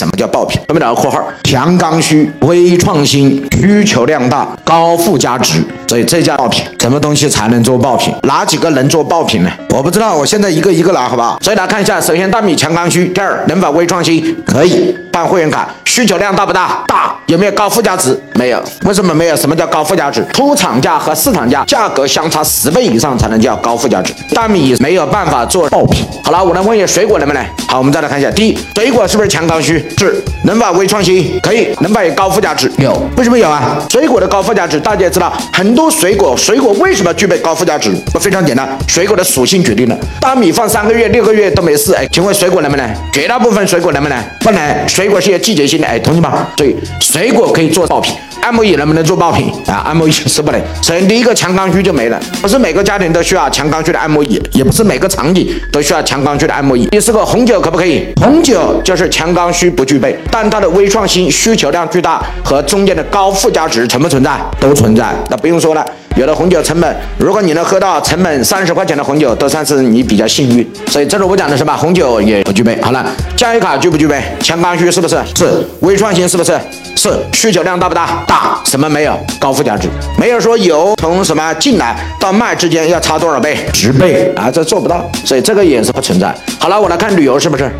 什么叫爆品？后面两个括号，强刚需、微创新、需求量大、高附加值，所以这叫爆品。什么东西才能做爆品？哪几个能做爆品呢？我不知道，我现在一个一个来，好不好？所以来看一下，首先大米强刚需，第二能否微创新？可以办会员卡，需求量大不大？大。有没有高附加值？没有。为什么没有？什么叫高附加值？出厂价和市场价价格相差十倍以上才能叫高附加值。大米没有办法做爆品。好了，我来问一下水果能不能？好，我们再来看一下，第一，水果是不是强刚需？是。能否微创新？可以。能否有高附加值？有。为什么有啊？水果的高附加值，大家也知道，很多水果，水果为什么具备高附加值？非常简单，水果的属性决定了。大米放三个月、六个月都没事，哎，请问水果能不能？绝大部分水果能不能？不能。水果是有季节性的，哎，同学们，对。水果可以做爆品，按摩椅能不能做爆品啊？按摩椅是不能。首先第一个强刚需就没了，不是每个家庭都需要强刚需的按摩椅，也不是每个场景都需要强刚需的按摩椅。第四个红酒可不可以？红酒就是强刚需不具备，但它的微创新、需求量巨大和中间的高附加值存不存在？都存在，那不用说了。有的红酒成本，如果你能喝到成本三十块钱的红酒，都算是你比较幸运。所以这是我讲的是吧？红酒也不具备。好了，教育卡具不具备？强刚需是不是？是。微创新是不是？是。需求量大不大？大。什么没有？高附加值。没有说油从什么进来到卖之间要差多少倍？十倍啊，这做不到。所以这个也是不存在。好了，我来看旅游是不是？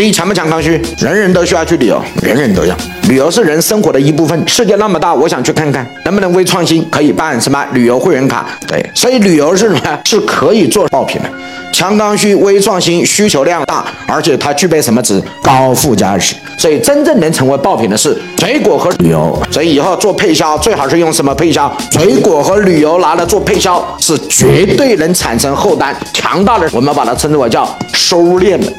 第一，强不强刚需？人人都需要去旅游，人人都要。旅游是人生活的一部分。世界那么大，我想去看看，能不能微创新？可以办什么旅游会员卡？对，所以旅游是什么？是可以做爆品的。强刚需、微创新，需求量大，而且它具备什么值？高附加值。所以真正能成为爆品的是水果和旅游。所以以后做配销，最好是用什么配销？水果和旅游拿来做配销，是绝对能产生后单强大的。我们把它称之为叫收敛的。